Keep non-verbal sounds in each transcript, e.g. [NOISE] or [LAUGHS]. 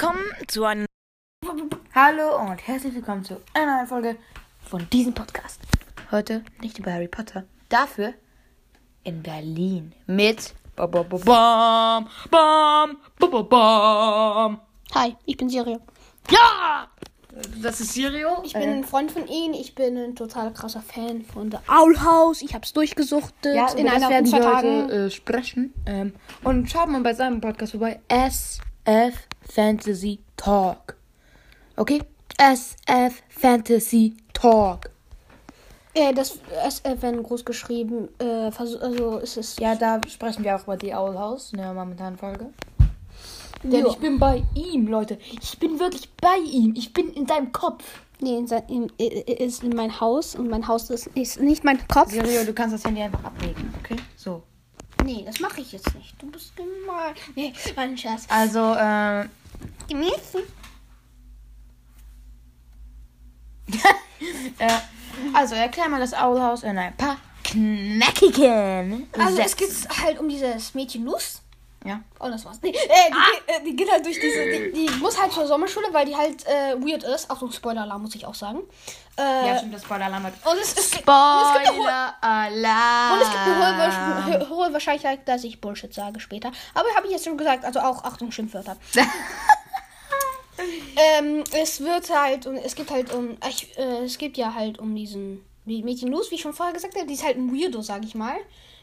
willkommen zu einem. Hallo und herzlich willkommen zu einer neuen Folge von diesem Podcast. Heute nicht über Harry Potter, dafür in Berlin mit. Bam, bam, bam. Hi, ich bin Sirio. Ja! Das ist Sirio. Ich bin ein Freund von ihm. Ich bin ein total krasser Fan von The Owl House. Ich hab's durchgesuchtet ja, in einer werden zwei wir Tagen. heute äh, sprechen. Ähm, und schaut mal bei seinem Podcast vorbei. SF Fantasy Talk. Okay? SF Fantasy Talk. Äh, das SFN groß geschrieben. Äh, also ist es. Ja, da sprechen wir auch über die Owl House in der momentanen Folge. Denn ich bin bei ihm, Leute. Ich bin wirklich bei ihm. Ich bin in deinem Kopf. Nee, in, sein- in, ist in mein Haus und mein Haus ist, ist nicht mein Kopf. Sirio, du kannst das Handy einfach ablegen, okay? So. Nee, das mache ich jetzt nicht. Du bist gemein. Nee, mein Schatz. Also, äh, Genießen. [LAUGHS] äh, also erklär mal das Owl House in ein paar knackigen Also es geht halt um dieses Mädchen Luz. Ja. Oh, das war's. Nee, äh, die, geht- äh, die geht halt durch diese. Die, die muss halt zur Sommerschule, weil die halt äh, weird ist. Achtung, Spoiler-Alarm muss ich auch sagen. Äh, Ja, stimmt, das Spoiler-Alarm hat. und es, und hohe, Spoiler-Alarm. und es gibt eine hohe, hohe Wahrscheinlichkeit, dass ich Bullshit sage später. Aber habe ich jetzt schon gesagt, also auch Achtung, Schimpfwörter. [LAUGHS] ähm, es wird halt, und es gibt halt um, ich, äh, es gibt ja halt um diesen die Mädchen los, wie ich schon vorher gesagt habe, die ist halt ein Weirdo, sag ich mal.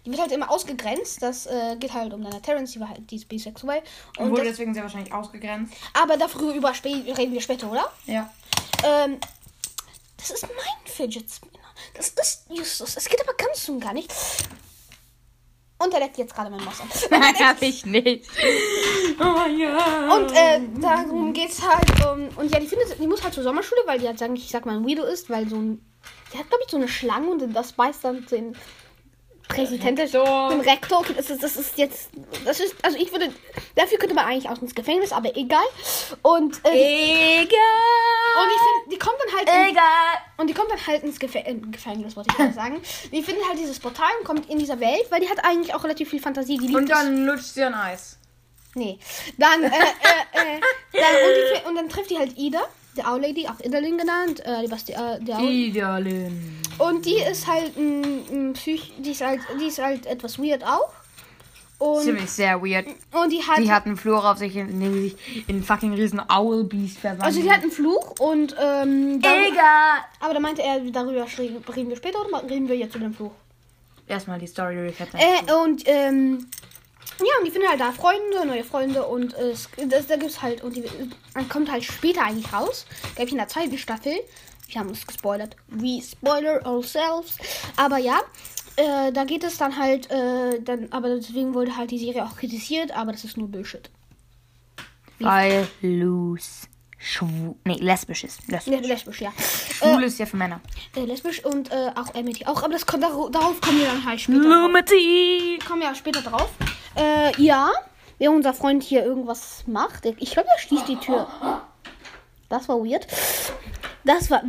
Die wird halt immer ausgegrenzt. Das äh, geht halt um Dana Terrence, die war halt, die ist bisexuell. Und wurde deswegen sehr wahrscheinlich ausgegrenzt. aber darüber reden wir später, oder? Ja. Ähm, das ist mein Fidget Spinner. Das ist Justus. Es geht aber ganz und gar nicht. Und er leckt jetzt gerade mein Maus an. [LAUGHS] Nein, hab ich nicht. [LAUGHS] Oh ja. Und äh, darum geht's halt um. Und ja, die findet, die muss halt zur Sommerschule, weil die halt sagen, ich sag mal, ein Weirdo ist, weil so ein. Die hat, glaube ich, so eine Schlange und das beißt dann den Präsidenten, Rektor. den Rektor. Okay, das ist, das ist jetzt. Das ist. Also ich würde. Dafür könnte man eigentlich auch ins Gefängnis, aber egal. Und. Äh, Egal. und ich finde, die kommt dann halt. In, Egal. Und die kommt dann halt ins Gefä Gefängnis, wollte ich mal [LAUGHS] sagen. Die findet halt dieses Portal und kommt in dieser Welt, weil die hat eigentlich auch relativ viel Fantasie. Die Und dann lutscht sie ein Eis. Nee. Dann, äh, äh, äh, [LAUGHS] dann, und, die, und dann trifft die halt Ida, der Owl Lady, auch Idalin genannt. Äh, die, Basti äh, der Owl. Idalin. Und die ist halt ein, ein Psych. Die ist halt, die ist halt etwas weird auch. Und, Ziemlich sehr weird. und die hat. Die hat einen Flur auf sich, in dem sie sich in fucking riesen Owlbeast verwandelt. also die hat einen Fluch und ähm, Egal. aber da meinte er, darüber reden reden wir später oder reden wir jetzt über den Fluch? Erstmal die Story recap. Äh, und, ähm, ja, und die finden halt da Freunde, neue Freunde und äh, es, das, da gibt's halt, und die kommt halt später eigentlich raus, glaube ich, in der zweiten Staffel. Wir haben uns gespoilert. We spoiler ourselves. Aber ja, äh, da geht es dann halt, äh, dann, aber deswegen wurde halt die Serie auch kritisiert, aber das ist nur Bullshit. Weil Luz schwul. Nee, lesbisch ist. Lesbisch. Le- Lesbisch, ja. Schwul ist ja für Männer. Äh, lesbisch und äh, auch Amity auch, aber das kommt, darauf, kommen wir dann halt später. drauf. Lumity. kommen ja später drauf. Äh, ja, wenn unser Freund hier irgendwas macht. Ich glaube, er schließt die Tür. Das war weird. Das war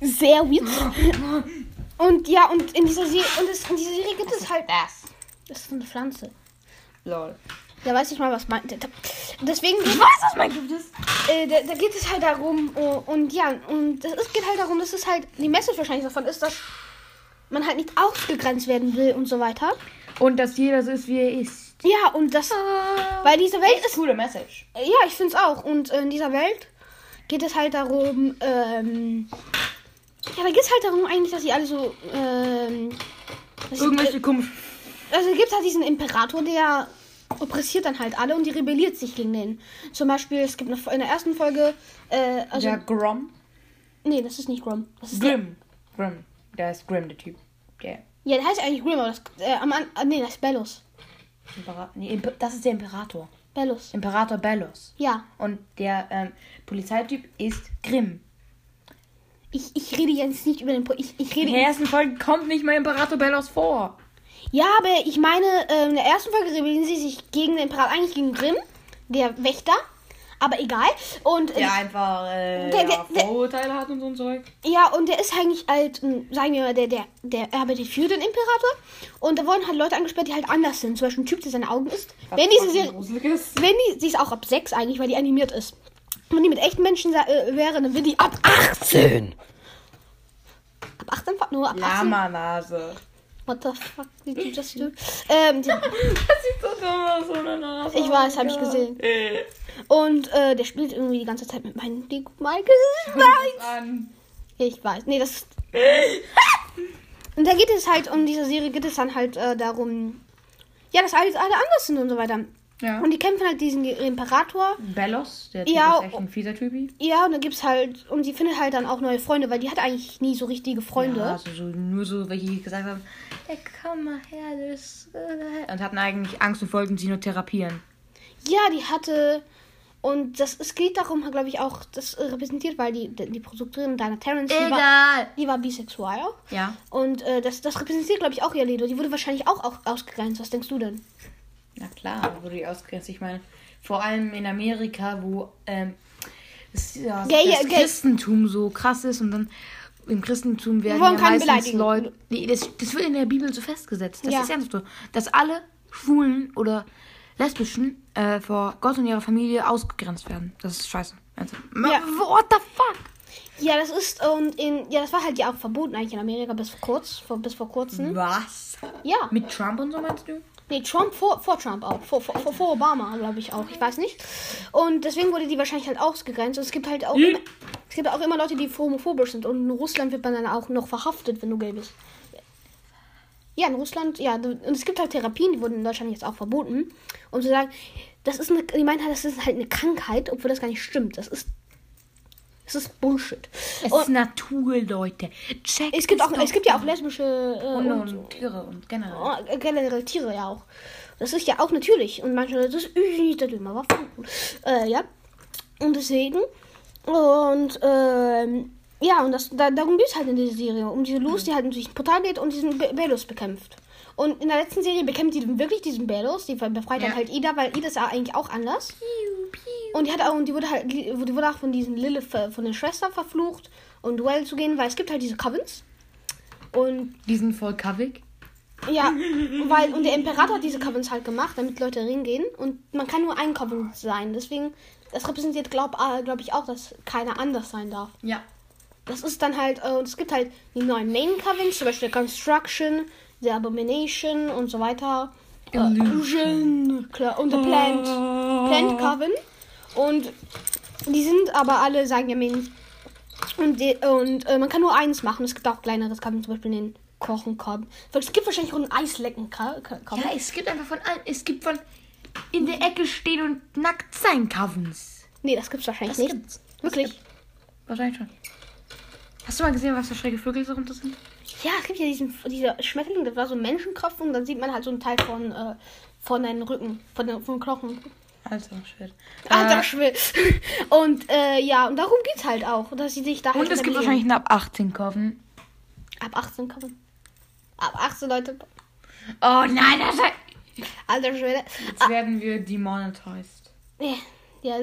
sehr weird. Und ja, und in dieser Serie, und es, in dieser Serie gibt es halt. Das. Das ist eine Pflanze. Lol. Da weiß ich mal, was meint. Deswegen. Ich weiß, was mein Gift ist. Äh, da, da geht es halt darum, oh, und ja, und das ist, geht halt darum, dass es halt, die Message wahrscheinlich davon ist, dass man halt nicht ausgegrenzt werden will und so weiter. Und dass jeder so ist, wie er ist. Ja, und das, weil diese Welt ist, coole Message. ja, ich finde es auch, und äh, in dieser Welt geht es halt darum, ähm, ja, da geht es halt darum eigentlich, dass sie alle so, ähm, Irgendwelche komischen. also gibt es halt diesen Imperator, der oppressiert dann halt alle und die rebelliert sich gegen den. Zum Beispiel, es gibt eine, in der ersten Folge, äh, also, der Grom. nee, das ist nicht Grom. Das ist der, Grimm. Grimm. Der ist Grimm, der Typ. Der ja, der heißt eigentlich Grim, aber das, äh, am, ah, nee, das ist Bellos. Imperator. Nee, Imp das ist der Imperator. Bellos. Imperator Bellos. Ja, Und der ähm, Polizeityp ist Grimm. ich, ich rede jetzt nicht über den, Pro ich, ich In rede, der ersten Folge kommt nicht mal Imperator Bellos vor. Ja, aber ich meine, äh, in der ersten Folge rebellieren sie sich gegen den Imperator, eigentlich gegen Grimm, der Wächter. Aber egal. Und äh, Der einfach äh, Der- ja, der- der- Vorurteile hat und so ein Zeug. Ja, und der ist eigentlich halt, ähm, sagen wir mal, der, der, der arbeitet für den Imperator. Und da wurden halt Leute angesperrt, die halt anders sind. Zum Beispiel ein Typ, der seine Augen isst. Wenn diese Serie, wenn die, sie ist auch ab 6 eigentlich, weil die animiert ist. Wenn die mit echten Menschen äh, wäre, dann wird die ab 18. Ab 18? Nur ab 18? Lamanase. What the fuck did you just do? Ähm, die, [LAUGHS] Das sieht so dumm aus Nase. Ich weiß, hab ich gesehen. Und äh, der spielt irgendwie die ganze Zeit mit meinen Lego Michael. An. Ich weiß. Nee, das ist. [LAUGHS] Und da geht es halt um diese Serie, geht es dann halt äh, darum, ja, dass alles alle anders sind und so weiter. Ja. Und die kämpfen halt diesen Imperator. Bellos, der Typ Ja, ist echt ein fieser Typi. Ja, und dann gibt's halt, und sie findet halt dann auch neue Freunde, weil die hat eigentlich nie so richtige Freunde. Ja, also so, nur so, welche die gesagt haben, ey, komm mal her, das... äh, Und hatten eigentlich Angst und wollten sie nur therapieren. Ja, die hatte. Und das, es geht darum, glaube ich, auch, das repräsentiert, weil die, die Produkteurin Dana Terrence, die war, Egal. die war bisexuell. Ja. Und äh, das, das repräsentiert, glaube ich, auch ihr Lido. Die wurde wahrscheinlich auch, auch ausgegrenzt. Was denkst du denn? Na klar, wurde die ausgegrenzt. Ich meine, vor allem in Amerika, wo ähm, das, ja, Gay- das gay- Christentum so krass ist und dann im Christentum werden wollen ja meistens. Leute... Nee, das, das wird in der Bibel so festgesetzt. Das Ja. ist ernsthaft so. Dass alle Schwulen oder Lesbischen äh, vor Gott und ihrer Familie ausgegrenzt werden. Das ist scheiße. Also, Ja. What the fuck? Ja, das ist, und in, ja, das war halt ja auch verboten eigentlich in Amerika bis vor kurz, vor, bis vor kurzem. Was? Ja. Mit Trump und so meinst du? Nee, Trump vor, vor Trump auch. Vor, vor, vor, vor Obama, glaube ich auch. Ich weiß nicht. Und deswegen wurde die wahrscheinlich halt ausgegrenzt. Und es gibt halt auch immer, es gibt auch immer Leute, die homophobisch sind. Und in Russland wird man dann auch noch verhaftet, wenn du gay bist. Ja, in Russland, ja. Und es gibt halt Therapien, die wurden in Deutschland jetzt auch verboten. Um zu sagen, das ist eine, die meinen halt, das ist halt eine Krankheit, obwohl das gar nicht stimmt. Das ist, das ist Bullshit. Es Und ist Natur, Leute. Check es gibt auch, es gibt ja auch lesbische äh, Und, und, und Tiere und generell. Oh, generell Tiere ja auch. Das ist ja auch natürlich. Und manche das ist das immer Waffen. Äh, ja. Und deswegen. Und, ähm, ja, und das, da, darum geht es halt in dieser Serie. Um diese Luz, die halt durch ein Portal geht und diesen Be- Belus bekämpft. Und in der letzten Serie bekämpft die dann wirklich diesen Belus. Die befreit dann Ja. halt Ida, weil Ida ist ja eigentlich auch anders. Und die hat auch, und die wurde halt, die wurde auch von diesen Lilith, äh, von den Schwestern verflucht, um Duell zu gehen, weil es gibt halt diese Covens. Und Die sind voll kavig. ja, weil, und der Imperator hat diese Covens halt gemacht, damit Leute ringehen. Und man kann nur ein Coven sein. Deswegen, das repräsentiert, glaube glaub ich, auch, dass keiner anders sein darf. Ja. Das ist dann halt, äh, und es gibt halt die neuen Main Covens, zum Beispiel Construction, The Abomination und so weiter. Äh, Illusion, klar, und The Plant, Plant Coven. Und die sind aber alle, sagen ja Main. Und, die, und äh, man kann nur eins machen. Es gibt auch kleineres Coven, zum Beispiel den Kochen Coven. Es gibt wahrscheinlich auch einen Eislecken Coven. Ja, es gibt einfach von allen. Es gibt von in der Ecke stehen und nackt sein Covens. Nee, das gibt's wahrscheinlich Das nicht. gibt's. Wirklich? Wahrscheinlich schon. Hast du mal gesehen, was für schräge Vögel so runter sind? Ja, es gibt ja diesen dieser Schmetterling, das war so ein Menschenkopf und dann sieht man halt so einen Teil von, äh, von deinen Rücken, von den, von den Knochen. Alter Schwert. Alter Äh, Schwede. [LAUGHS] Und äh, ja, und darum geht's halt auch, dass sie sich da halt und es gibt wahrscheinlich einen ab 18 Coven. ab 18 kommen. Ab 18 Leute. Oh nein, das ist... Alter Schwede. Jetzt werden wir demonetized. Ja, ja,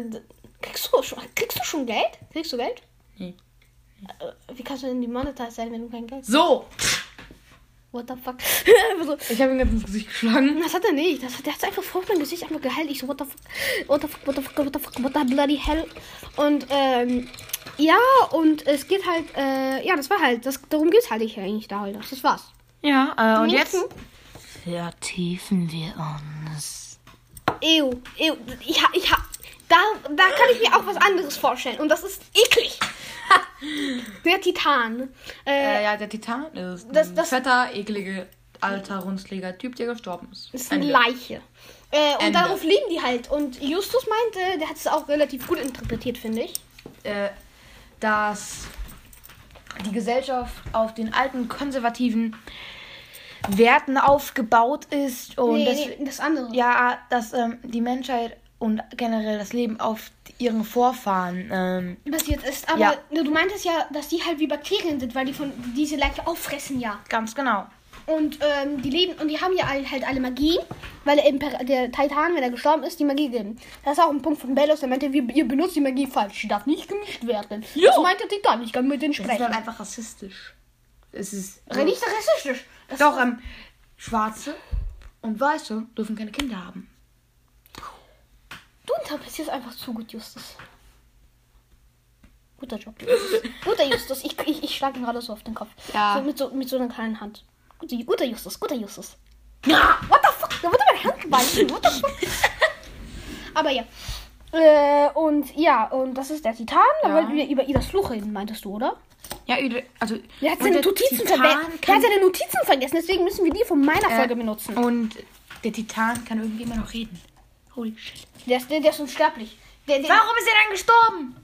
kriegst du schon kriegst du schon Geld? Kriegst du Geld? Nee. Äh, Wie kannst du denn die Monetize sein, wenn du kein Geld hast? So! What the fuck? [LAUGHS] so, Ich habe ihn ganz ins Gesicht geschlagen. Das hat er nicht. Das hat, der hat einfach vor meinem Gesicht einfach geheilt. Ich so, what the fuck, what the fuck, what the fuck, what the fuck, what the bloody hell. Und, ähm, ja, und es geht halt, äh, ja, das war halt, das, darum geht's halt nicht eigentlich da halt. Das war's. Ja, äh, und jetzt vertiefen wir uns. Ew, ew, ich ha, ich ha, da, da kann ich mir auch was anderes vorstellen. Und das ist eklig. Der Titan. Äh, Äh, ja, der Titan ist Das- ein das- fetter, eklige, alter, runzliger Typ, der gestorben ist. ist eine Ende. Leiche. Äh, und Ende. darauf liegen die halt. Und Justus meinte, der hat es auch relativ gut interpretiert, finde ich. äh, dass die Gesellschaft auf den alten konservativen Werten aufgebaut ist und nee, das, nee, das andere. ja, dass ähm, die Menschheit und generell das Leben auf ihren Vorfahren ähm, Basiert ist. Aber Ja. du meintest ja, dass die halt wie Bakterien sind, weil die von diese Leiche auffressen, ja. ganz genau. Und ähm, die leben und die haben ja all- halt alle Magie, weil der, Imper der Titan, wenn er gestorben ist, die Magie gegeben. Das ist auch ein Punkt von Bellos, der meinte, wir, ihr benutzt die Magie falsch. Die darf nicht gemischt werden. Ja. Das meinte Titan, ich kann mit denen Das ist sprechen. halt einfach rassistisch. Es ist. Nicht rassistisch. Das Doch, ähm, Schwarze und Weiße dürfen keine Kinder haben. Du interpretierst einfach zu gut, Justus. Guter Job. Justus. Guter Justus. Ich, ich, ich schlage ihn gerade so auf den Kopf. Ja. So, mit, so, mit so einer kleinen Hand. Guter, guter Justus, guter Justus. Ja, what the fuck? Da wurde meine Hand gebeißen. What the fuck? [LAUGHS] Aber ja. Äh, und ja, und das ist der Titan. Da Ja. wollten wir über Idas Fluch reden, meintest du, oder? Ja, also. Der hat seine Notizen. Der kann- hat seine Notizen vergessen, deswegen müssen wir die von meiner äh, Folge benutzen. Und der Titan kann irgendwie immer noch reden. Holy shit. Der ist, der, der ist unsterblich. Der, der, Warum ist er dann gestorben?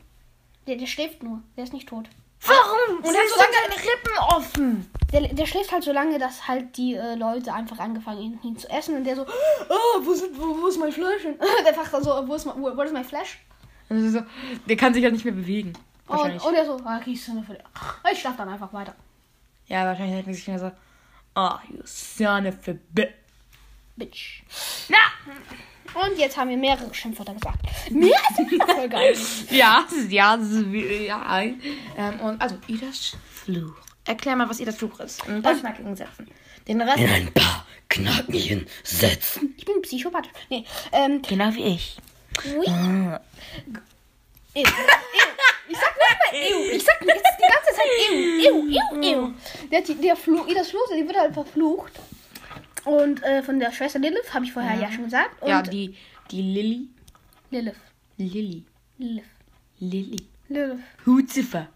der, der schläft nur. Der ist nicht tot. Warum? Und dann dann so sind seine Rippen offen. Der, der schläft halt so lange, dass halt die äh, Leute einfach angefangen ihn, ihn zu essen und der so, oh, wo, sind, wo, wo ist mein Fleisch? hin?" [LAUGHS] der fragt dann so, wo ist, mein- wo, wo ist mein Fleisch? So, der kann sich halt nicht mehr bewegen. Und, und er so, ah, Ich schlaf dann einfach weiter. ja, wahrscheinlich hätten sie sich mehr so. Oh, you son of a bitch. Bitch. Na! Und jetzt haben wir mehrere Schimpfwörter gesagt. Mehr als in der Folge eigentlich. [LAUGHS] Ja, das ist, ja, das ist, wie- ja. Ähm, und also, Idas Fluch. Erklär mal, was Idas Fluch ist. In ein paar knackigen Sätzen. Den Rest. In ein paar knackigen Sätzen. Ich bin psychopathisch. Nee, ähm, Genau wie ich. ui. Ew. Ew. Ich sag nicht mal ew. Ich sag jetzt die ganze Zeit ew. Ew, ew, ew. Der, der Fluch, das Fluch, die wird halt verflucht. Und äh, von der Schwester Lilith, habe ich vorher ja, schon gesagt. Und Ja, die, die Lilly. Lilith. Lilly. Lilith. Lilly. Lilith. Hutziffer.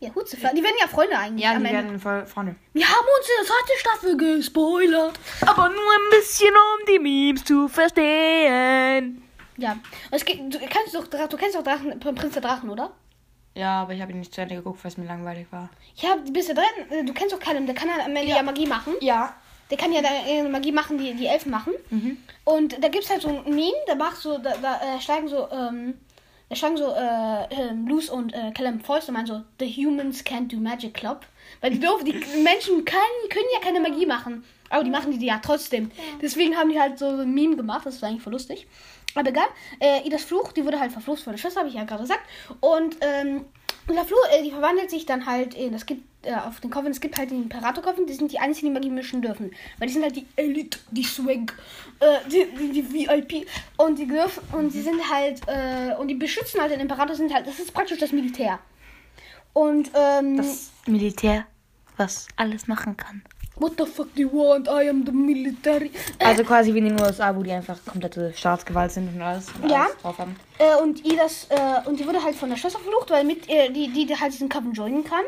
Ja, Hutziffer. Die werden ja Freunde eigentlich Ja, die werden vorne. Wir haben uns in der zweiten Staffel gespoilert. Aber nur ein bisschen, um die Memes zu verstehen. Ja. Und es geht, du kennst doch, du kennst doch Drachen, Prinz der Drachen, oder? Ja, aber ich habe ihn nicht zu Ende geguckt, weil es mir langweilig war. Ja, bist du drin? Du kennst doch keinen, der kann ja Ende ja. Magie machen. Ja. Der kann ja da äh, Magie machen, die die Elfen machen. Und da gibt's halt so ein Meme, da macht so, da, da äh, schlagen so, ähm, da schlagen so äh, ähm, Luce und äh, Callum Fäuste meinen so, the humans can't do magic club. Weil die doof, die [LAUGHS] Menschen können, können ja keine Magie machen. Aber die machen die ja trotzdem. Deswegen haben die halt so ein Meme gemacht, das war eigentlich voll lustig. Aber egal, äh, Idas Fluch, die wurde halt verflucht von der Schwester, habe ich ja gerade gesagt. Und ähm, der Fluch, äh, die verwandelt sich dann halt in, es gibt äh, auf den Coven, es gibt halt den Imperator-Coven, die sind die einzigen, die Magie mischen dürfen. Weil die sind halt die Elite, die Swag, äh, die, die, die VIP. Und die dürfen, und die sind halt, äh, und die beschützen halt den Imperator, sind halt, das ist praktisch das Militär. Und, ähm, Das Militär, was alles machen kann. what the fuck do you want? I am the military. Also quasi wie in den USA, wo die einfach komplette Staatsgewalt sind und alles, und Ja. alles drauf haben. Äh, und Idas, äh, und die wurde halt von der Schwester verflucht, weil mit äh, die, die, halt diesen Coven joinen kann.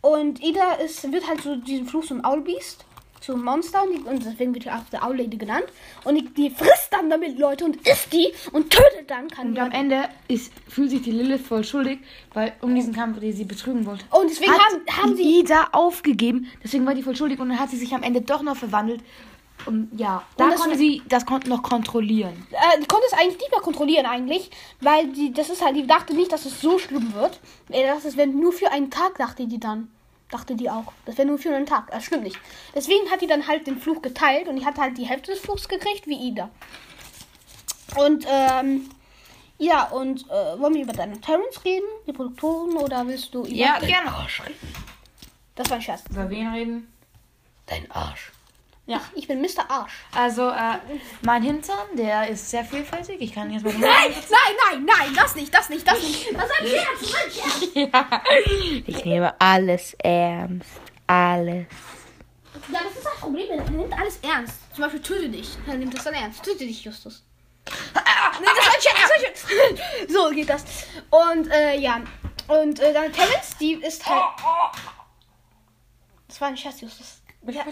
Und Ida ist, wird halt so diesen Fluch zum Owlbeast, zum Monster, und, deswegen wird auch der Owl Lady genannt. Und die, die frisst dann damit Leute und isst die und tötet dann kann Und am Ende ist, fühlt sich die Lilith voll schuldig, weil um diesen Kampf, die sie betrügen wollte. Und deswegen hat haben, haben sie. Ida aufgegeben, deswegen war die voll schuldig und dann hat sie sich am Ende doch noch verwandelt. Und ja, da Und das konnte war- sie das konnte noch kontrollieren. Äh, die konnte es eigentlich nicht mehr kontrollieren eigentlich, weil die, das ist halt, die dachte nicht, dass es so schlimm wird. Äh, das ist, wenn nur für einen Tag, dachte die dann. Dachte die auch. Das wäre nur für einen Tag. Das stimmt nicht. Deswegen hat die dann halt den Fluch geteilt und die hat halt die Hälfte des Fluchs gekriegt, wie Ida. Und, ähm, ja, und äh, wollen wir über deine Terrence reden, die Produktoren, oder willst du über. gerne. Das war ein Scherz. Über wen reden? Dein Arsch. Ja. Ich bin Mr. Arsch. Also, äh, mein Hintern, der ist sehr vielfältig. Ich kann jetzt mal Nein, nein, nein, nein, das nicht, das nicht, das nicht. Das ist ein Scherz, das ist ein Scherz. [LAUGHS] Ich nehme alles ernst. Alles. Ja, das ist das Problem. Er nimmt alles ernst. Zum Beispiel töte dich. Er nimmt das dann ernst. Töte dich, Justus. Ah, nee, das war ein Scherz, das war Scherz. So geht das. Und, äh, ja. Und äh, deine Terrence, die ist halt. Das war ein Scherz, Justus. Ja,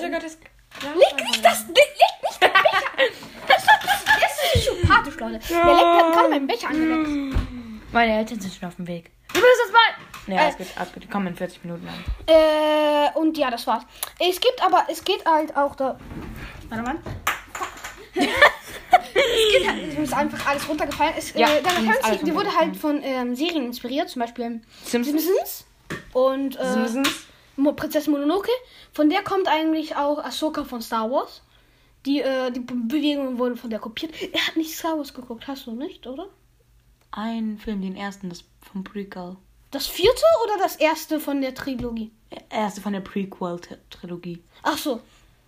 leg nicht das. Leg nicht den Becher. Das ist, psychopathisch, Leute. Der leckt hat gerade meinen Becher angeleckt. Meine Eltern sind schon auf dem Weg. Du bist das mal. Nee, alles gut, alles gut. Die kommen in 40 Minuten an. Äh, und ja, das war's. Es gibt aber, es geht halt auch da. Warte mal. es geht halt, es ist einfach alles runtergefallen. Es, Ja, äh, alles die, wurde halt von ähm, Serien inspiriert, zum Beispiel Simpsons. Simpsons. Und, äh, Simpsons. Mo Prinzessin Mononoke. Von der kommt eigentlich auch Ahsoka von Star Wars. Die, äh, die Be Bewegungen wurden von der kopiert. Er hat nicht Star Wars geguckt, hast du nicht, oder? Ein Film, den ersten, das vom Prequel. Das vierte oder das erste von der Trilogie? Der erste von der Prequel-Trilogie. Ach so.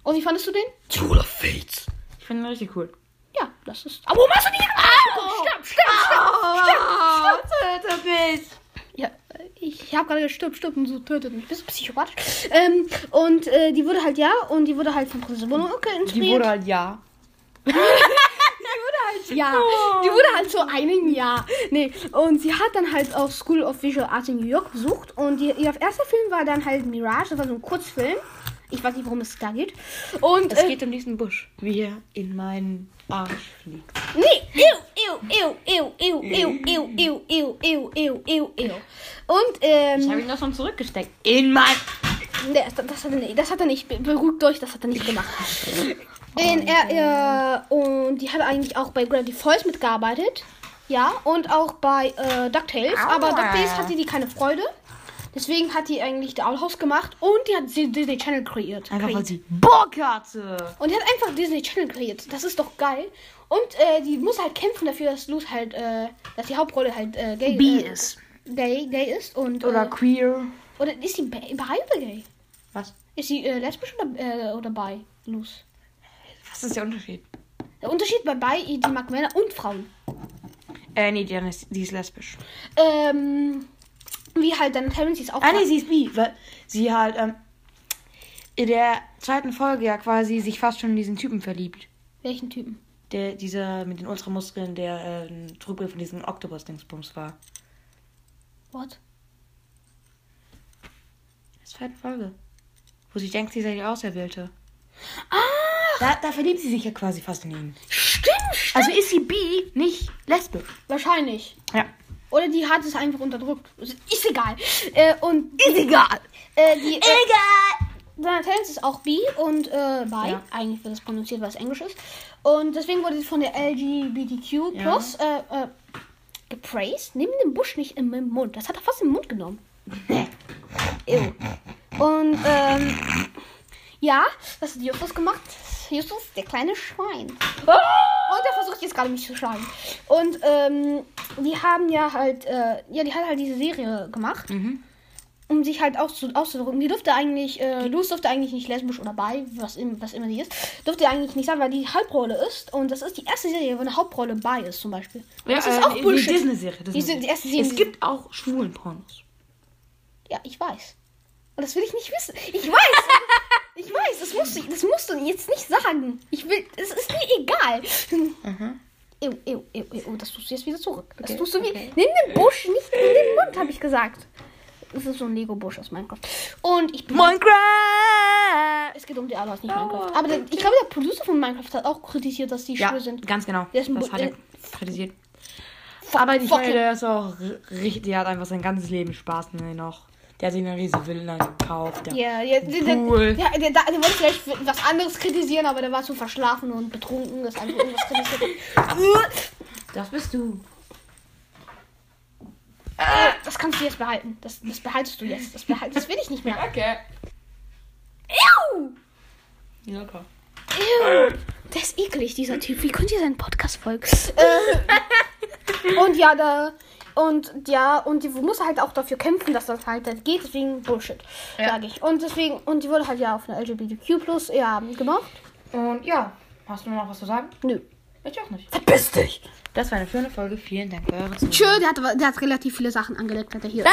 Und wie fandest du den? Duel of Fates. Ich finde ihn richtig cool. Ja, das ist. Aber warum hast du die? Ah! Stopp, stopp, stopp, stopp, stopp. töte mich! Ja, äh, ich habe gerade gestirbt, stirbt und so tötet mich. Bist du psychopathisch? Ähm, und äh, die wurde halt ja, und die wurde halt von Prinzessin Mononoke inspiriert. [LAUGHS] Die wurde halt ja. Ja, die wurde halt so einem Jahr. Nee, und sie hat dann halt auch School of Visual Arts in New York besucht. Und die, ihr erster Film war dann halt Mirage, das war so ein Kurzfilm. Ich weiß nicht, worum es da geht. Und Es äh, geht um diesen Busch, wie er in meinen Arsch fliegt. Nee, ew, ew, ew, ew, ew, ew, ew, ew, ew, ew, ew, ew. Und, Ich ähm, habe ihn doch schon zurückgesteckt. In mein. nee, das, das, hat er nicht, das hat er nicht, be- beruhigt euch, das hat er nicht gemacht. In, er, er, und die hat eigentlich auch bei Gravity Falls mitgearbeitet. Ja, und auch bei äh, DuckTales. Aber. DuckTales hatte die keine Freude. Deswegen hat die eigentlich The Owl House gemacht und die hat die Disney Channel kreiert. Einfach weil sie Bock hatte. Und die hat einfach Disney Channel kreiert. Das ist doch geil. Und äh, die muss halt kämpfen dafür, dass Luce halt, äh, dass die Hauptrolle halt äh, gay, Bi äh, ist. Gay, gay ist. Und, Oder äh, queer. oder ist sie bi oder gay? Was? Ist sie äh, lesbisch oder, oder bi? Luce. Was ist der Unterschied? Der Unterschied bei bi, die mag Männer und Frauen. Äh, nee, die ist, die ist lesbisch. Ähm, wie halt dann Terrence ist auch. Ah, nee, sie ist bi, weil sie halt ähm, in der zweiten Folge ja quasi sich fast schon in diesen Typen verliebt. Welchen Typen? Der, dieser mit den Ultramuskeln, der äh, ein Trugbild von diesem Octopus-Dingsbums war. What? In der zweiten Folge. Wo sie denkt, sie sei die Auserwählte. Ah, Da, da verliebt sie sich ja quasi fast in ihn. stimmt, stimmt. Also ist sie bi, nicht lesbisch. Wahrscheinlich. Ja. Oder die hat es einfach unterdrückt. Ist ist egal. Äh, und Ist egal. äh, die. Äh, Egal. Terrence ist auch bi und äh, bi. Ja. Eigentlich wird es prononciert, weil es Englisch ist. Und deswegen wurde sie von der LGBTQ Ja. plus äh, äh, gepraised. Nimm den Busch nicht im, im Mund. Das hat er fast im Mund genommen. [LAUGHS] Ew. Und ähm, ja, das hat Justus gemacht. Justus, der kleine Schwein. Und er versucht jetzt gerade mich zu schlagen. Und ähm, die haben ja halt, äh, ja, die hat halt diese Serie gemacht, um sich halt auszu auszudrücken. Die durfte eigentlich, äh, Luz durfte eigentlich nicht lesbisch oder bi, was, im, was immer sie ist, durfte eigentlich nicht sein, weil die Hauptrolle ist. Und das ist die erste Serie, wo eine Hauptrolle bi ist, zum Beispiel. Und das ist auch die Bullshit. Disney-Serie. Die, sind- die erste Serie. Es gibt auch schwulen Pornos. Ja, ich weiß. Und das will ich nicht wissen. Ich weiß. [LAUGHS] ich weiß, das musst, du, das musst du jetzt nicht sagen. Ich will, es ist mir egal. Ew, ew, ew, ew, das tust du jetzt wieder zurück. Das Okay, tust du wie. okay. Nimm den Busch nicht in den Mund, habe ich gesagt. Das ist so ein Lego-Busch aus Minecraft. Und ich bin. Minecraft! Es geht um die Alos, nicht Minecraft. Aber der, ich glaube, der Producer von Minecraft hat auch kritisiert, dass die Ja, schwul sind. ganz genau. Das Bu- hat er äh, kritisiert. Aber fucking- Folge, der ist auch richtig, der hat einfach sein ganzes Leben Spaß nur noch. Der hat sich eine riesige Villa gekauft. Ja, ja, der, der, Pool. der, der, der, wollte vielleicht was anderes kritisieren, aber der war zu verschlafen und betrunken, dass einfach irgendwas kritisiert. [LAUGHS] Das bist du. Äh, Das kannst du jetzt behalten. Das, das behaltest du jetzt. Das, behalt, das will ich nicht mehr. Okay. Ew! Locker. Ew! Der ist eklig, dieser Typ. Wie könnt ihr seinen Podcast folgen? [LAUGHS] Äh, und ja, da. Und ja, und die muss halt auch dafür kämpfen, dass das halt geht. Deswegen Bullshit, Ja. sage ich. Und deswegen, und die wurde halt ja auf eine LGBTQ plus ja, gemacht. Und ja, hast du noch was zu sagen? Nö. Ich auch nicht. Verpiss dich! Das war eine schöne Folge. Vielen Dank für eure Zuhörung. Tschö, der hat, der hat relativ viele Sachen angelegt, hat er hier. Ah!